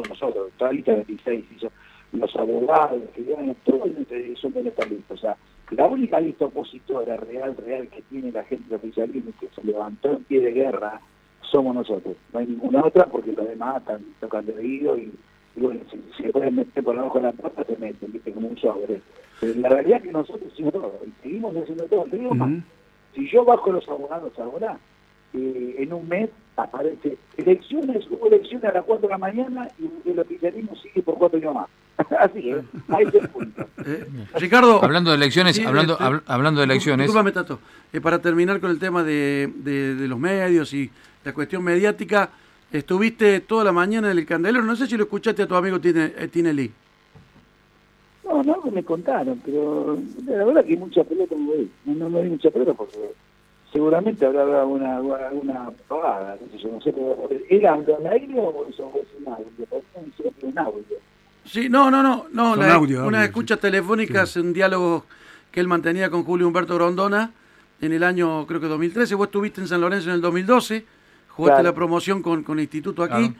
todos nosotros, toda la lista 26 hizo, los abogados, que todo son listos. O sea, la única lista opositora real, real que tiene la gente de oficialismo que se levantó en pie de guerra somos nosotros. No hay ninguna otra porque los demás están tocando el oído y, bueno, si, se pueden meter por abajo de la puerta, se meten, viste, como un sobre. Pero la realidad es que nosotros hicimos todo y seguimos haciendo todo. Te digo más, si yo bajo los abogados ahora, eh, en un mes aparece elecciones, hubo elecciones a las 4 de la mañana y el oficialismo sigue por cuatro años más. Así es, ahí es el punto. Eh, Ricardo. Hablando de elecciones, hablando, este, hablando de elecciones. Disculpame, Tato. Eh, para terminar con el tema de, de, los medios y la cuestión mediática, estuviste toda la mañana en el Candelero. No sé si lo escuchaste a tu amigo Tinelli. No, no, me contaron, pero la verdad que hay mucha pelota no, no, no hay mucha pelota porque seguramente habrá una, alguna pagada, no sé, pero ¿era un aire o eso un audio? un audio. Sí, no, no, no, no la, audio, unas escuchas telefónicas, un diálogo que él mantenía con Julio Humberto Grondona en el año, creo que 2013, vos estuviste en San Lorenzo en el 2012, jugaste la promoción con, con el instituto aquí,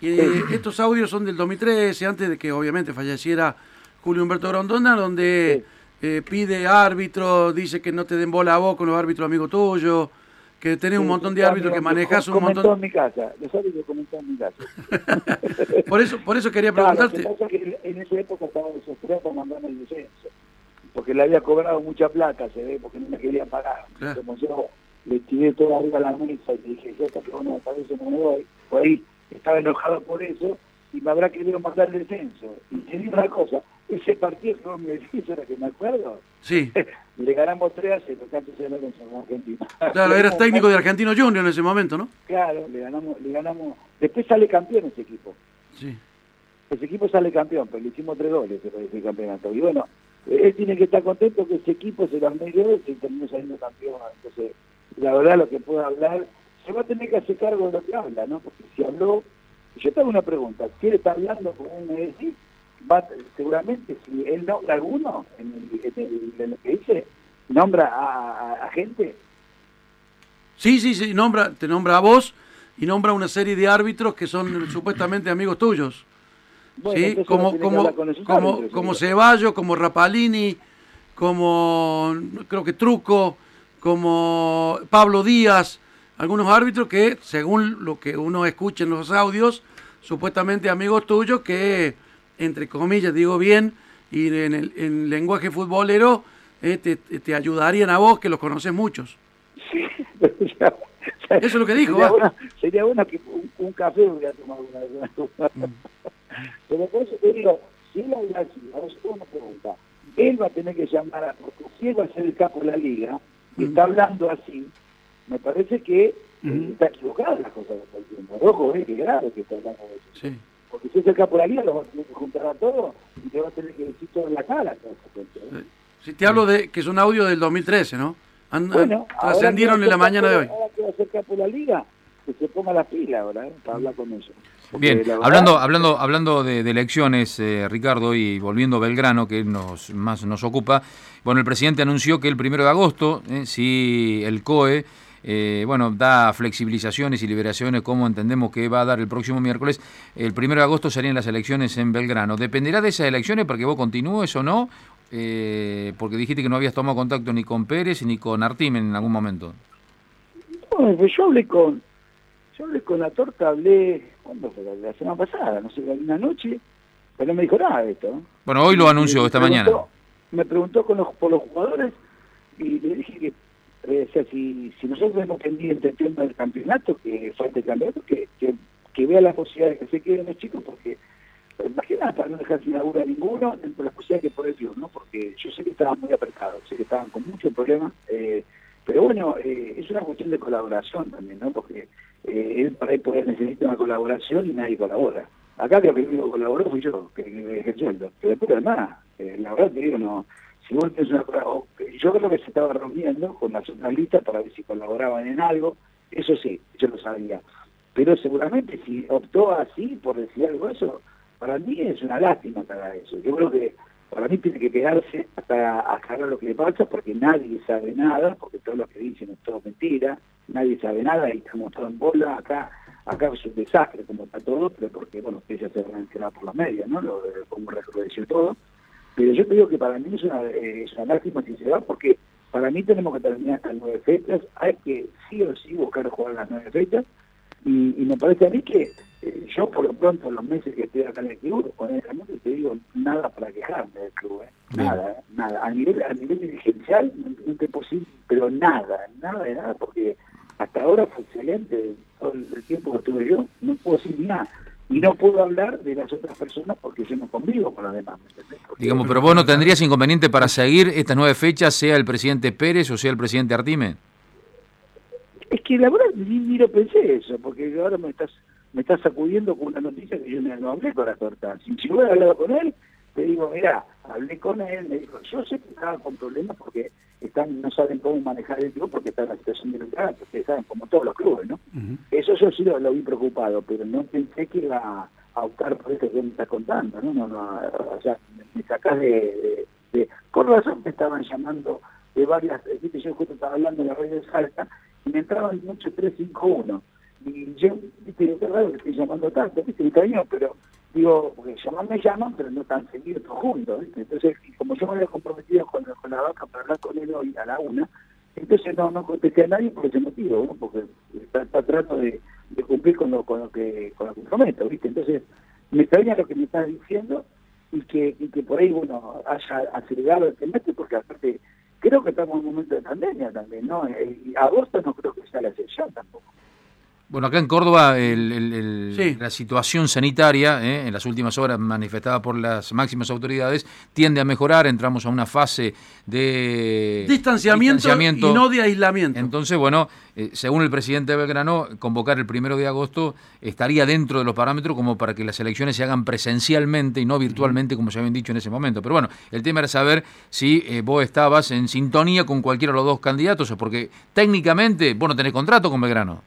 y estos audios son del 2013, antes de que obviamente falleciera Julio Humberto Grondona, donde... Eh, pide árbitro, dice que no te den bola a vos con los árbitros amigos tuyos, que tenés un montón de árbitros que manejas un montón. en mi casa, los árbitros en mi casa. por eso por eso quería preguntarte. en esa época estaba desesperado para mandarme el descenso, porque le había cobrado mucha plata, se ve, porque no me quería pagar. Como yo le tiré todo arriba a la mesa y dije, yo hasta que bueno, parece no me voy, por ahí estaba enojado por eso y me habrá querido mandar el descenso. Y te digo una cosa, ese partido que vos me decís, ahora que me acuerdo, sí. le ganamos 3 a 0, antes de en Argentina. Claro, eras técnico de Argentino Junior en ese momento, ¿no? Claro, le ganamos, le ganamos, después sale campeón ese equipo. Sí. Ese equipo sale campeón, pero le hicimos tres goles en ese campeonato. Y bueno, él tiene que estar contento que ese equipo se las medio y terminó saliendo campeón. Entonces, la verdad lo que puedo hablar, se va a tener que hacer cargo de lo que habla, ¿no? Porque si habló, yo tengo una pregunta, ¿quiere estar hablando como me decís? Va, seguramente si él nombra alguno, en, lo que dice, nombra a, gente. Sí, sí, sí, nombra, te nombra a vos y nombra una serie de árbitros que son supuestamente amigos tuyos. ¿sí? Como, como, como, como Ceballos, como Rapalini, como creo que Truco, como Pablo Díaz, algunos árbitros que, según lo que uno escucha en los audios, supuestamente amigos tuyos que entre comillas, digo bien, y en el lenguaje futbolero eh, te, ayudarían a vos, que los conoces muchos. Sí, Eso es lo que dijo. Sería bueno, que un, café hubiera tomado una vez. Mm. Pero por eso te digo, si él habla así, ahora una pregunta, él va a tener que llamar a, porque si él va a ser el capo de la liga, y está hablando así, me parece que está equivocado las cosas que está diciendo. Rojo, eh, que grave que está hablando de eso. Sí. Porque si es el capo de la liga, lo vas a tener que juntar a todos y te va a tener que decir todo en la cara. ¿eh? Si te hablo de que es un audio del 2013, ¿no? bueno, ascendieron en la mañana de hoy. Ahora que va a ser capo de la liga, que se ponga la pila ahora, ¿eh? para hablar con ellos. Bien, hablando, hablando, hablando de, elecciones, eh, Ricardo, y volviendo a Belgrano, que nos, más nos ocupa, bueno, el presidente anunció que el primero de agosto, eh, si el COE eh, bueno, da flexibilizaciones y liberaciones como entendemos que va a dar el próximo miércoles. El primero de agosto serían las elecciones en Belgrano. ¿Dependerá de esas elecciones para que vos continúes o no? Eh, porque dijiste que no habías tomado contacto ni con Pérez ni con Artimen en algún momento. No, pues yo hablé con, yo hablé con la torta, hablé, ¿cuándo fue? La semana pasada, no sé, una noche, pero no me dijo nada de esto. Bueno, hoy lo anunció, esta mañana. Me preguntó con los, por los jugadores y le dije que eh, si, si nosotros vemos pendiente el tema del campeonato, que falta el campeonato, que, que, vea las posibilidades que se queden los chicos, porque imagínate para no dejar sin laburo a ninguno, dentro de las posibilidades que puede Dios, ¿no? Porque yo sé que estaban muy apretados, sé que estaban con muchos problemas, eh, pero bueno, eh, es una cuestión de colaboración también, ¿no? Porque eh, él para él poder necesita una colaboración y nadie colabora. Acá creo que el único colaboró fui yo, que, que sueldo. Pero después además, eh, la verdad te digo, no yo creo que se estaba reuniendo con las otras listas para ver si colaboraban en algo, eso sí, yo lo sabía. Pero seguramente si optó así, por decir algo eso, para mí es una lástima haga eso. Yo creo que para mí tiene que quedarse hasta aclarar lo que le pasa, porque nadie sabe nada, porque todo lo que dicen es todo mentira, nadie sabe nada y estamos todos en bola acá. acá es un desastre como está todo, pero porque, bueno, ustedes ya se van a por las medias, ¿no? Lo, como recrudeció todo. Pero yo te digo que para mí es una, eh, es una lástima se va, porque para mí tenemos que terminar estas nueve fechas, hay que sí o sí buscar jugar las nueve fechas, y, me parece a mí que eh, yo por lo pronto en los meses que estoy acá en el club, honestamente te digo, nada para quejarme del club, ¿eh? nada, nada, a nivel, a nivel dirigencial no, es posible, pero nada, nada de nada, porque hasta ahora fue excelente todo el tiempo que estuve yo, no puedo decir nada. Y no puedo hablar de las otras personas porque yo no convivo con las demás. Digamos, pero vos no tendrías inconveniente para seguir estas nueve fechas, sea el presidente Pérez o sea el presidente Artime. Es que la verdad ni, lo pensé eso, porque ahora me estás me estás sacudiendo con una noticia que yo no hablé con la torta. Si, si hubiera hablado con él, te digo, mira, hablé con él, me dijo, yo sé que estaba con problemas porque están no saben cómo manejar el club porque está en la situación delicada, porque saben, como todos los clubes, ¿no? Eso yo sí lo, vi preocupado, pero no pensé que iba a optar por esto que me estás contando, ¿no? no, no o sea, me, sacás de, de, Por razón me estaban llamando de varias, viste, yo justo estaba hablando de la red de Salta, y me entraban mucho 351. Y yo, viste, qué raro que estoy llamando tanto, viste, cariño, pero digo, porque llamar me llaman, pero no tan seguidos juntos, ¿viste? Entonces, como yo me había comprometido con, con la vaca para hablar con él hoy a la una, entonces no, no contesté a nadie por ese motivo, ¿no? porque está, tratando de, de, cumplir con lo, con lo que con lo que prometo, ¿viste? Entonces, me extraña lo que me estás diciendo y que, y que por ahí, bueno, haya acelerado el semestre, porque aparte creo que estamos en un momento de pandemia también, ¿no? Y agosto no creo que sea la excepción tampoco. Bueno, acá en Córdoba la situación sanitaria, eh, en las últimas horas manifestada por las máximas autoridades, tiende a mejorar. Entramos a una fase de distanciamiento, y no de aislamiento. Entonces, bueno, eh, según el presidente Belgrano, convocar el primero de agosto estaría dentro de los parámetros como para que las elecciones se hagan presencialmente y no virtualmente, como se habían dicho en ese momento. Pero bueno, el tema era saber si eh, vos estabas en sintonía con cualquiera de los dos candidatos, porque técnicamente vos no tenés contrato con Belgrano.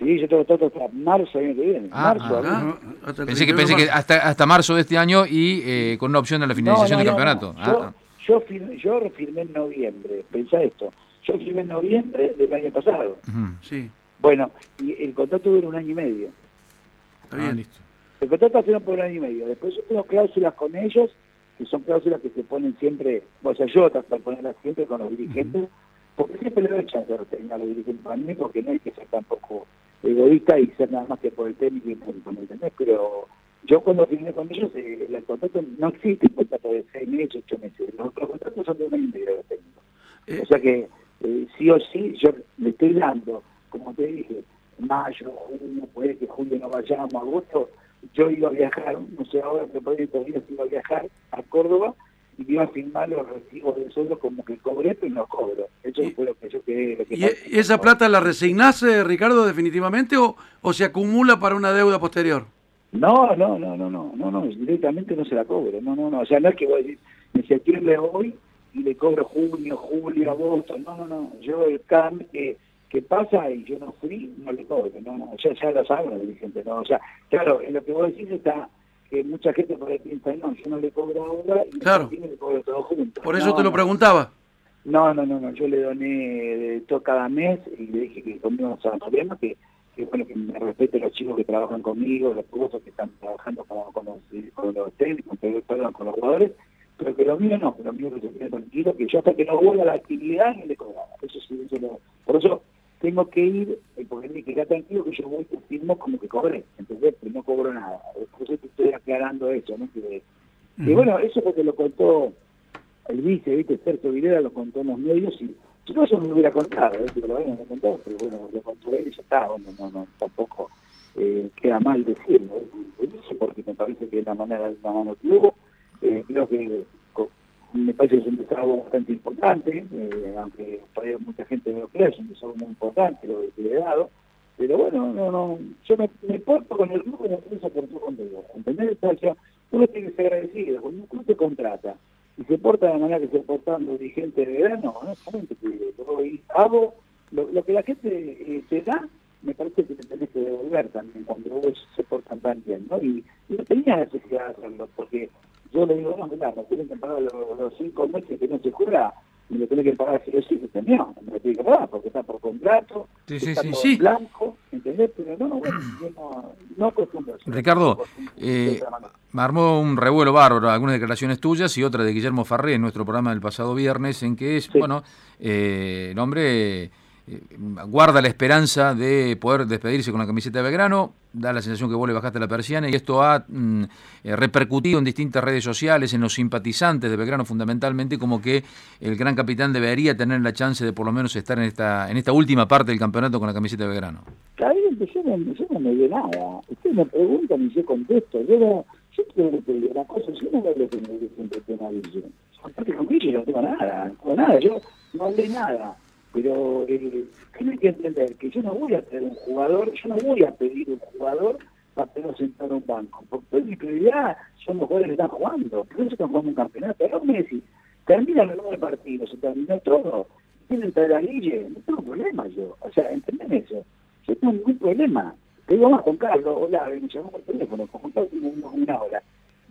Sí, yo tengo todo hasta marzo año que viene. Ah, marzo, ah, pensé que, pensé que hasta, hasta marzo de este año y eh, con una opción de la finalización del campeonato. Ah, yo, firmé, yo firmé en noviembre, pensá esto. Yo firmé en noviembre del año pasado. Sí. Bueno, y el contrato dura un año y medio. Está bien, listo. El contrato está por un año y medio. Después yo tengo cláusulas con ellos, que son cláusulas que se ponen siempre, o sea, yo trato de ponerlas siempre con los dirigentes, porque siempre le doy chance a los dirigentes para mí, porque no hay que ser tampoco egoísta y ser nada más que por el técnico y el ¿entendés? Pero yo cuando firmé con ellos, eh, el contrato no existe un contrato de seis meses, ocho meses. Los otros contratos son de un año de técnico. Eh. O sea que eh, sí o sí, yo le estoy dando, como te dije, mayo, junio, puede que julio no vayamos, agosto, yo iba a viajar, no sé ahora, pero por ahí días iba a viajar a Córdoba y iba a firmar los recibos de sueldo como que cobré, pero no cobro. Eso fue lo que yo quedé. ¿Y esa plata la resignase, Ricardo, definitivamente, o, o se acumula para una deuda posterior? No, no, no, no, no, no, no, directamente no se la cobro, no, no, no, o sea, no es que voy a decir, me septiembre hoy y le cobro junio, julio, agosto, no, no, no, yo el cada que, que pasa y yo no fui, no le cobro, no, no, ya, ya lo saben los dirigentes, no, o sea, claro, en lo que vos decís está que mucha gente por ahí piensa, no, yo no le cobro ahora y claro. le cobro todo junto. Por eso te lo preguntaba. No, no, no, no, yo le doné todo cada mes y le dije que conmigo no problema, que, que bueno, que me respete los chicos que trabajan conmigo, los cursos que están trabajando con, con, los, con los técnicos, con los jugadores, pero que lo mío no, que lo mío que se quede tranquilo, que yo hasta que no vuelva la actividad no le cobraba. Eso sí, eso lo, por eso tengo que ir, eh, porque me queda tranquilo que yo voy y firmo como que cobré, entonces no cobro nada. Eso aclarando eso, ¿no? Que, bueno, eso porque lo contó el vice, ¿viste? Sergio Vilera lo contó en los medios y si no, eso me hubiera contado, ¿eh? pero lo habían contado, pero bueno, lo contó él y ya está, bueno, no, no, tampoco eh, queda mal decirlo, ¿eh? porque me parece que es la manera de la mano que hubo, eh, creo que me parece que es un desarrollo bastante importante, eh, aunque todavía mucha gente no lo cree, es un desarrollo muy importante lo que le he dado, pero bueno, no, no, yo me, me porto con el club y no se portó conmigo, ¿entendés? O sea, uno tiene que ser agradecido, cuando un club te contrata y se porta de la manera que se portan los dirigentes de verano, honestamente, yo hago lo, que la gente eh, te da, me parece que te tenés que devolver también cuando vos se portan tan bien, ¿no? Y, y no tenía necesidad de hacerlo, porque yo le digo, no, mirá, no tienen que pagar los, cinco meses que no se juega, me lo tiene que pagar si o sí, no, me lo tiene que pagar porque está por contrato, sí, está sí, sí, blanco, ¿entendés? Pero no, bueno, yo no, no acostumbro. Ricardo, eh, me armó un revuelo bárbaro, algunas declaraciones tuyas y otra de Guillermo Farré en nuestro programa del pasado viernes, en que es, bueno, eh, el hombre eh, guarda la esperanza de poder despedirse con la camiseta de Belgrano, da la sensación que vos le bajaste la persiana y esto ha mm, eh, repercutido en distintas redes sociales, en los simpatizantes de Belgrano fundamentalmente, como que el gran capitán debería tener la chance de por lo menos estar en esta en esta última parte del campeonato con la camiseta de Belgrano. Bien, yo no, yo no me dio nada. Ustedes me preguntan y yo contesto. Yo no, yo creo que una cosa, yo no hablé con el siempre con Aparte con Guille no tengo nada, tengo nada, yo no hablé nada pero eh, tiene que entender que yo no voy a tener un jugador, yo no voy a pedir un jugador para tenerlo sentado en un banco, porque mi prioridad son los jugadores que están jugando, por eso están jugando un campeonato. Ahora Messi termina el nueve partido, se terminó todo, tienen traer a Guille, no tengo problema yo, o sea, entendeme eso, yo tengo ningún problema. Te digo más con Carlos, hola, me llamó por teléfono, con Carlos una hora.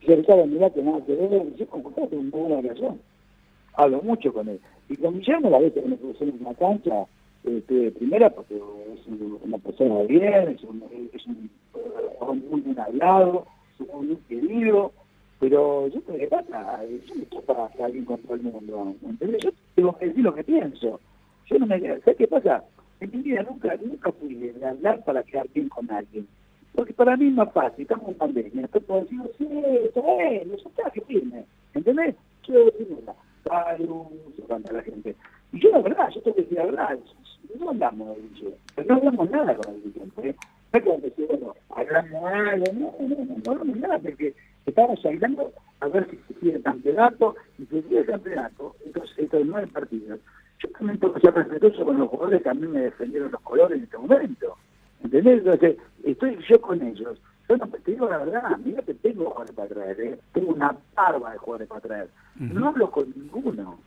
Y se Ricardo, mirá que nada que ver, yo con Carlos tengo una relación hablo mucho con él. Y con Guillermo la vez que me puse en una cancha, este, primera porque es una persona de bien, es un, es un, muy bien hablado, es un muy querido, pero yo creo que pasa, yo me estoy para que alguien con el mundo, ¿entendés? Yo tengo que decir lo que pienso. Yo no me ¿sabes qué pasa? En mi vida nunca, nunca fui de hablar para quedar bien con alguien. Porque para mí es más fácil, estamos en pandemia, estoy puedo decir, sí, está bien, eso está, que firme, ¿entendés? Quiero decir nada la gente. Y yo la verdad, yo tengo que decir la verdad, no hablamos de pero no hablamos nada con el dirigente. ¿eh? No como decir, bueno, hablamos algo, no, no, no, no hablamos nada, porque estamos hablando a ver si sigue el campeonato, y si el campeonato, entonces estos nueve partidos, yo también tengo que ser respetuoso con los jugadores que a mí me defendieron los colores en este momento. ¿Entendés? Entonces, estoy yo con ellos. Yo no, te digo la verdad, mira que tengo jugadores para traer, ¿eh? tengo una barba de jugadores para traer. No hablo con ninguno,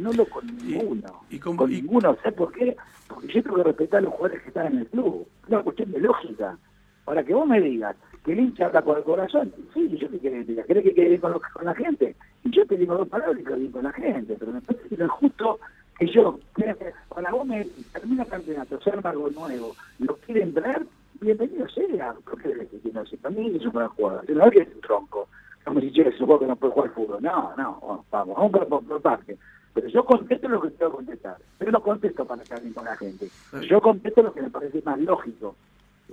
no hablo con ninguno. ¿Y, con ninguno, ¿sabes por qué? Porque yo tengo que respetar a los jugadores que están en el club. Es una cuestión de lógica. Para que vos me digas que el hincha habla con el corazón, sí, yo te quiero decir, ¿querés que quede bien con, con, la gente? Y yo te digo dos palabras y quedo bien con la gente, pero me parece que no es justo que yo, cuando vos me termina el campeonato, se arma algo nuevo, lo quieren traer, bienvenido sea. ¿Por qué decir que no? Si para mí es una jugada. no es que es un tronco. Como si yo supongo que no puede jugar fútbol. No, no, vamos, vamos por, por, parte. Pero yo contesto lo que que contestar. Pero no contesto para estar bien con la gente. Yo contesto lo que me parece más lógico.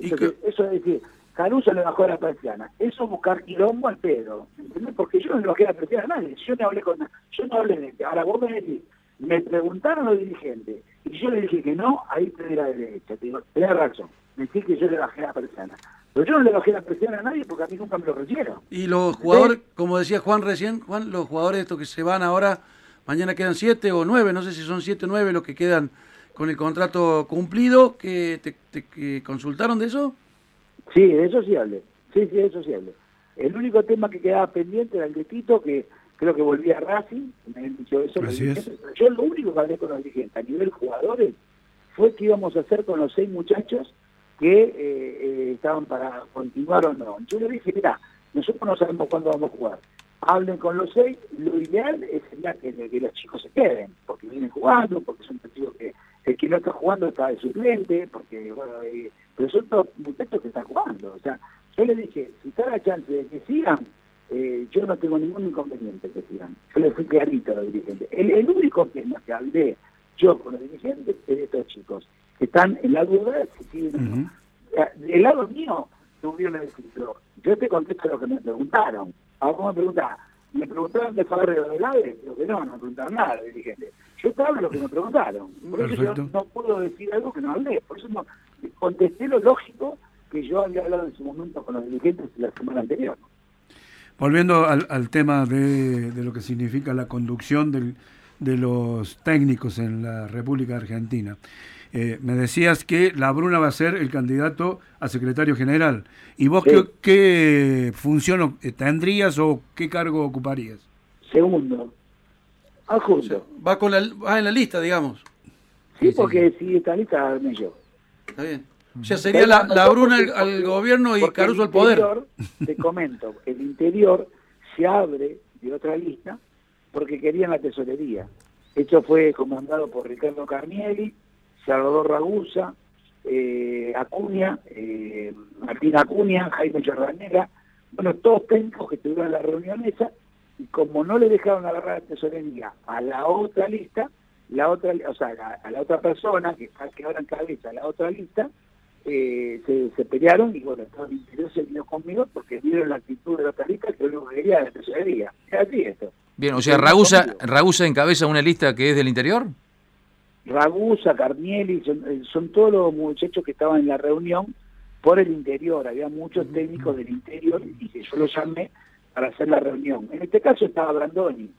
Eso, eso es decir, Caruso le bajó la persiana. Eso buscar quilombo al pedo. ¿Entendés? Porque yo no le bajé la persiana a nadie. Yo no hablé con Yo no hablé de este. Ahora vos me decís, me preguntaron los dirigentes y yo le dije que no, ahí te la derecha. Te digo, tenés razón decir que yo le bajé la persiana. Pero yo no le bajé la presión a nadie porque a mí nunca me lo recibieron. Y los jugadores, como decía Juan recién, Juan, los jugadores estos que se van ahora, mañana quedan siete o nueve, no sé si son siete o nueve los que quedan con el contrato cumplido, que te, consultaron de eso. Sí, de eso sí hablé. Sí, sí, de eso sí hablé. El único tema que quedaba pendiente era el de Tito, que creo que volvía a Racing, me dicho eso. Yo lo único que hablé con los dirigentes a nivel jugadores fue que íbamos a hacer con los seis muchachos que eh, eh, estaban para continuar o no. Yo le dije, mira, nosotros no sabemos cuándo vamos a jugar. Hablen con los seis, lo ideal sería que, los chicos se queden, porque vienen jugando, porque son testigos que el que no está jugando está de suplente, porque, bueno, eh, pero son todos muchachos que están jugando. O sea, yo le dije, si está la chance de que sigan, eh, yo no tengo ningún inconveniente que sigan. Yo le fui clarito a los dirigentes. El, el único tema que hablé yo con los dirigentes es de estos chicos están en la duda si Del lado mío, tuvieron el filtro. Yo te contesto lo que me preguntaron. Ahora me pregunta, me preguntaron de Fabre de Velade, pero que no, no me preguntaron nada, dije, Yo te hablo lo que me preguntaron. Por eso yo no puedo decir algo que no hablé. Por eso no, contesté lo lógico que yo había hablado en su momento con los dirigentes la semana anterior. Volviendo al, al tema de, de, lo que significa la conducción del, de los técnicos en la República Argentina. Eh, me decías que la Bruna va a ser el candidato a secretario general. ¿Y vos qué, función tendrías o qué cargo ocuparías? Segundo. Adjunto. va, con la, va en la lista, digamos. Sí, porque si está lista, arme yo. Está bien. O sea, sería la, la Bruna al, gobierno y Caruso al poder. Te comento, el interior se abre de otra lista porque querían la tesorería. Esto fue comandado por Ricardo Carnielli, Salvador Ragusa, eh, Acuña, eh, Martín Acuña, Jaime Chorranera, bueno, todos técnicos que tuvieron la reunión esa, y como no le dejaron agarrar la tesorería a la otra lista, la otra, o sea, a la otra persona que, que ahora encabeza la otra lista, eh, se, pelearon y bueno, todo el interior se vino conmigo porque vieron la actitud de la otra lista que lo que quería la tesorería. Es así esto. Bien, o sea, Ragusa, Ragusa encabeza una lista que es del interior. Ragusa, Carnielli, eh, son, todos los muchachos que estaban en la reunión por el interior. Había muchos técnicos del interior y que yo los llamé para hacer la reunión. En este caso estaba Brandoni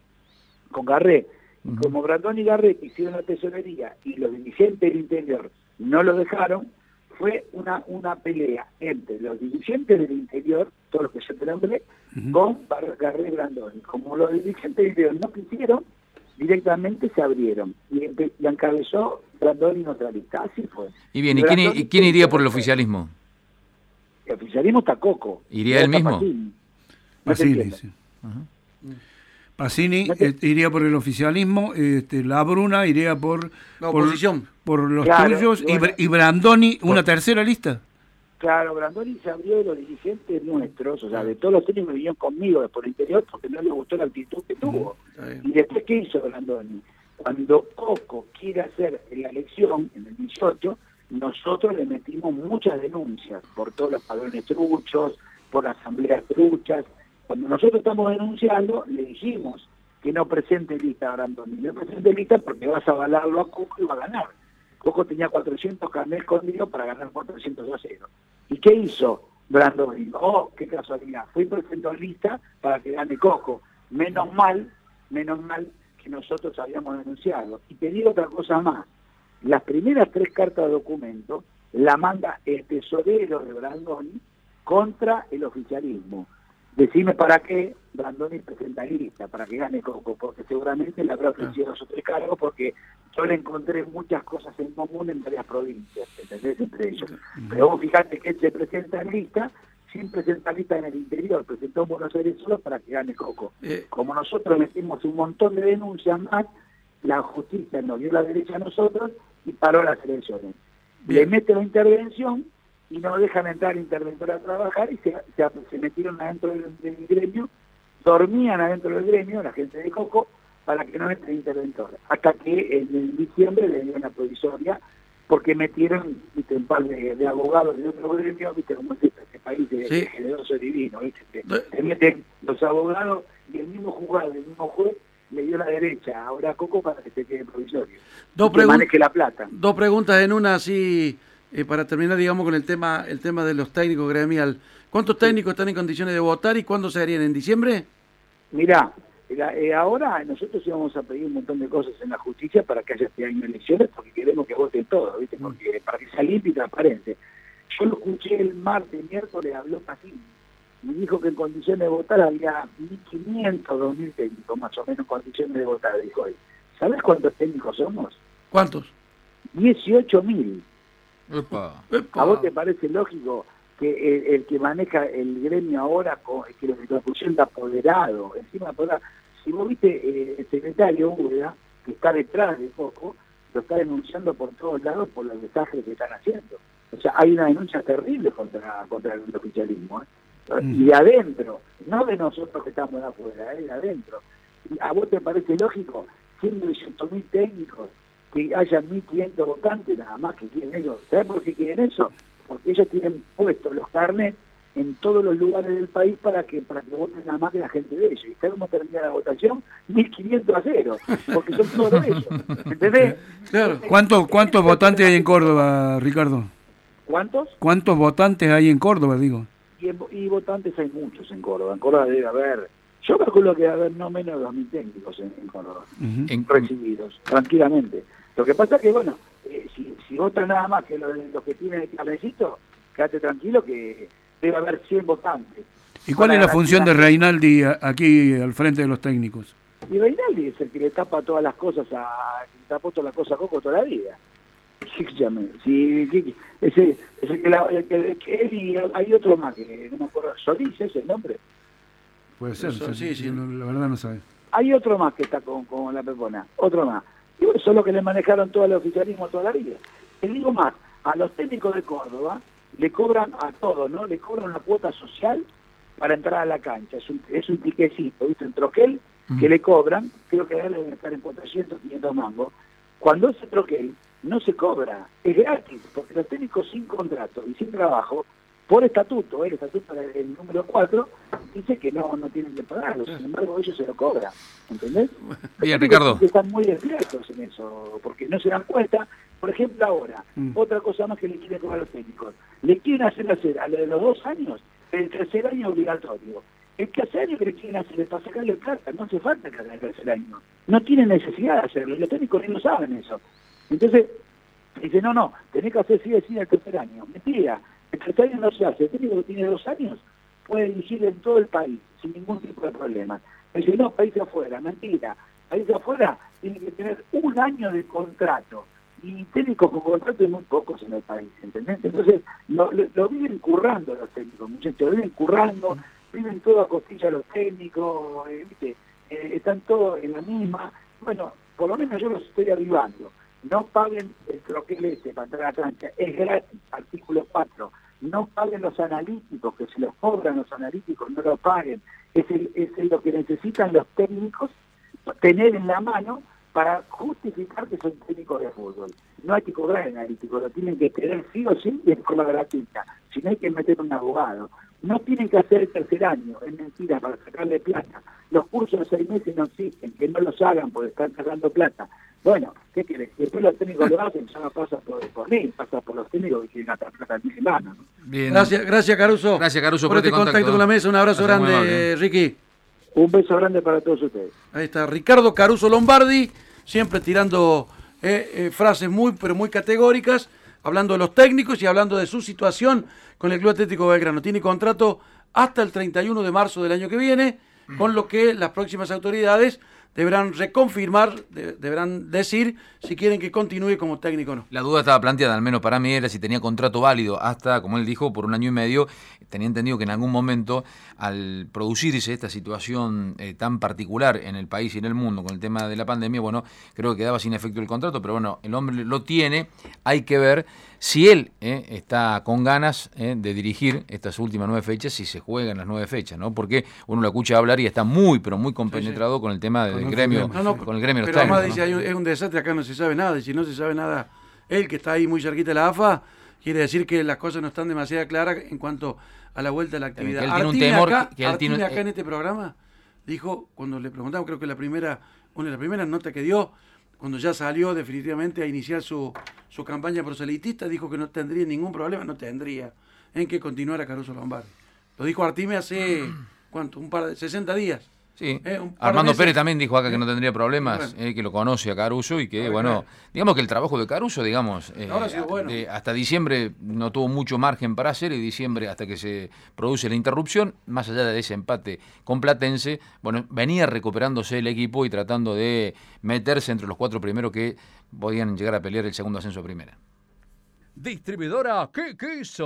con Garré. Y como Brandoni y Garré hicieron la tesorería y los dirigentes del interior no lo dejaron, fue una, una pelea entre los dirigentes del interior, todos los que yo te nombré, con Garré y Brandoni. Como los dirigentes del interior no quisieron, directamente se abrieron y, y encabezó Brandoni neutralista. Así fue. Y bien, ¿y quién, quién, iría por el oficialismo? El oficialismo está Coco. ¿Iría él mismo? Pacini, sí. Pacini eh, iría por el oficialismo, este, La Bruna iría por la oposición. Por, los tuyos y, Brandoni una tercera lista. Claro, Brandoni se abrió de los dirigentes nuestros, o sea, de todos los técnicos que vinieron conmigo por el interior porque no le gustó la actitud que tuvo. Y después, ¿qué hizo Brandoni? Cuando Coco quiere hacer la elección en el 18, nosotros le metimos muchas denuncias por todos los padrones truchos, por las asambleas truchas, cuando nosotros estamos denunciando, le dijimos que no presente lista a Brandoni. No presente lista porque vas a avalarlo a Coco y va a ganar. Coco tenía 400 carnet escondidos para ganar 400 a 0. ¿Y qué hizo Brandoni? Oh, qué casualidad. Fui lista para que gane Coco. Menos mal, menos mal que nosotros habíamos denunciado. Y te digo otra cosa más. Las primeras tres cartas de documento la manda el tesorero de Brandoni contra el oficialismo. Decime para qué Brandoni presenta lista, para que gane Coco, porque seguramente le habrá ofrecido dos o tres cargos, porque yo le encontré muchas cosas en común en varias provincias, ¿entendés? Entre ellos. Pero vos fijate que él se presenta en lista sin presentar lista en el interior, presentó en Buenos Aires solo para que gane Coco. Eh. Como nosotros metimos un montón de denuncias más, la justicia nos dio la derecha a nosotros y paró las elecciones. Le mete la intervención y no dejan entrar interventor a trabajar y se, se, metieron adentro del, gremio, dormían adentro del gremio, la gente de Coco, para que no entre interventor. Hasta que en, diciembre le dieron la provisoria porque metieron un par de, abogados de otro gremio, viste cómo es este, país de, generoso divino, ¿viste? Se, meten los abogados y el mismo juzgado, el mismo juez le dio la derecha ahora a Coco para que se quede provisorio. Dos, que la plata. dos preguntas en una así eh, para terminar, digamos, con el tema, el tema de los técnicos gremial. ¿Cuántos técnicos están en condiciones de votar y cuándo se harían? ¿En diciembre? Mirá, eh, ahora nosotros íbamos a pedir un montón de cosas en la justicia para que haya este año elecciones porque queremos que voten todos, ¿viste? Porque, para que sea limpio y transparente. Yo lo escuché el martes, miércoles, habló así. Me dijo que en condiciones de votar había 1.500, 2.000 técnicos, más o menos en condiciones de votar, dijo él. ¿Sabes cuántos técnicos somos? ¿Cuántos? 18.000. ¿A vos te parece lógico que el, que maneja el gremio ahora, que lo pusieron de apoderado, encima apoderado, si vos viste eh, el secretario Úbeda, que está detrás de poco, lo está denunciando por todos lados por los desastres que están haciendo. O sea, hay una denuncia terrible contra, contra el oficialismo. ¿eh? Mm. Y adentro, no de nosotros que estamos de afuera, ¿eh? de adentro. ¿A vos te parece lógico? Siendo mil técnicos, que haya 1.500 votantes nada más que quieren ellos. ¿Sabes por qué quieren eso? Porque ellos tienen puestos los carnets en todos los lugares del país para que para que voten nada más que la gente de ellos. ¿Y sabes cómo termina la votación? 1.500 a cero, porque son todos ellos. ¿Entendés? Claro. ¿Cuántos, ¿Cuántos votantes hay en Córdoba, Ricardo? ¿Cuántos? ¿Cuántos votantes hay en Córdoba, digo? Y, votantes hay muchos en Córdoba. En Córdoba debe haber yo calculo que debe haber no menos de 2.000 técnicos en, Córdoba, recibidos, tranquilamente. Lo que pasa es que, bueno, eh, si, si votan nada más que los, que tienen el cabecito, quédate tranquilo que debe haber 100 votantes. ¿Y cuál es la función de Reinaldi aquí al frente de los técnicos? Y Reinaldi es el que le tapa todas las cosas a, le tapó todas las cosas a Coco toda la vida. Sí, ese, ese que, la, que, que él y hay otro más que no me acuerdo, Solís es el nombre. Puede ser, sí, sí, la verdad no sabe. Hay otro más que está con, con la Pepona, otro más. Y eso es lo que le manejaron todo el oficialismo toda la vida. Te digo más, a los técnicos de Córdoba le cobran a todos, ¿no? Le cobran una cuota social para entrar a la cancha. Es un, es un tiquecito, ¿viste? Troquel que le cobran, creo que debe estar en 400, 500 mangos. Cuando ese troquel no se cobra, es gratis, porque los técnicos sin contrato y sin trabajo, por estatuto, el estatuto el número 4, dice que no, no tienen que pagarlo, sin embargo ellos se lo cobran, ¿entendés? Bien, Ricardo. Están muy despiertos en eso, porque no se dan cuenta. Por ejemplo, ahora, mm. otra cosa más que le quieren cobrar a los técnicos, le quieren hacer hacer a lo de los dos años, el tercer año obligatorio. El tercer año que le quieren hacer para sacarle plata, no hace falta que haga el tercer año. No tienen necesidad de hacerlo, los técnicos no saben eso. Entonces, dice, no, no, tenés que hacer sí sí el tercer año. Mentira, el año no se hace. El técnico que tiene dos años puede dirigir en todo el país sin ningún tipo de problema. Dice, no, país afuera, mentira. País afuera tiene que tener un año de contrato. Y técnicos con contrato hay muy pocos en el país, ¿entendés? Entonces, lo, lo, viven currando los técnicos, muchachos, lo viven currando, viven todo a costilla los técnicos, eh, ¿viste? Eh, están todos en la misma. Bueno, por lo menos yo los estoy arribando no paguen el troquel este para entrar a la cancha, es gratis, artículo 4, no paguen los analíticos, que si los cobran los analíticos no lo paguen, es, es lo que necesitan los técnicos tener en la mano para justificar que son técnicos de fútbol. No hay que cobrar analíticos, lo tienen que tener sí o sí y en forma gratuita, si no hay que meter un abogado. No tienen que hacer el tercer año, es mentira, para sacarle plata. Los cursos de seis meses no existen, que no los hagan porque están sacando plata. Bueno, ¿qué querés? Después los técnicos lo hacen, ya no pasa por, por mí, pasa por los técnicos que quieren atar plata en. ¿no? Bien. Gracias, gracias Caruso. Gracias Caruso por, este contacto. con la mesa. Un abrazo grande, Ricky. Un beso grande para todos ustedes. Ahí está, Ricardo Caruso Lombardi, siempre tirando eh, eh, frases muy, pero muy categóricas, hablando de los técnicos y hablando de su situación con el Club Atlético Belgrano. Tiene contrato hasta el 31 de marzo del año que viene, con lo que las próximas autoridades deberán reconfirmar, deberán decir si quieren que continúe como técnico o no. La duda estaba planteada, al menos para mí, era si tenía contrato válido hasta, como él dijo, por un año y medio. Tenía entendido que en algún momento, al producirse esta situación eh, tan particular en el país y en el mundo con el tema de la pandemia, bueno, creo que quedaba sin efecto el contrato, pero bueno, el hombre lo tiene, hay que ver si él eh, está con ganas eh, de dirigir estas últimas nueve fechas, si se juegan las nueve fechas, ¿no? Porque uno lo escucha hablar y está muy, pero muy compenetrado con el tema del gremio, con el gremio Pero además dice, es un desastre, acá no se sabe nada, y si no se sabe nada, él que está ahí muy cerquita de la AFA, quiere decir que las cosas no están demasiado claras en cuanto a la vuelta de la actividad. Que él tiene un temor, acá, que él tiene, acá en este programa dijo, cuando le preguntamos, creo que la primera, una de las primeras notas que dio, cuando ya salió definitivamente a iniciar su, su campaña proselitista, dijo que no tendría ningún problema, no tendría en que continuara Caruso Lombardi. Lo dijo Artime hace, ¿cuánto? Un par de 60 días. Sí, eh, Armando Pérez también dijo acá que no tendría problemas, eh, que lo conoce a Caruso y que, bueno, digamos que el trabajo de Caruso, digamos, eh, hasta diciembre no tuvo mucho margen para hacer y diciembre hasta que se produce la interrupción, más allá de ese empate con Platense, bueno, venía recuperándose el equipo y tratando de meterse entre los cuatro primeros que podían llegar a pelear el segundo ascenso a primera. Distribuidora, ¿qué quiso?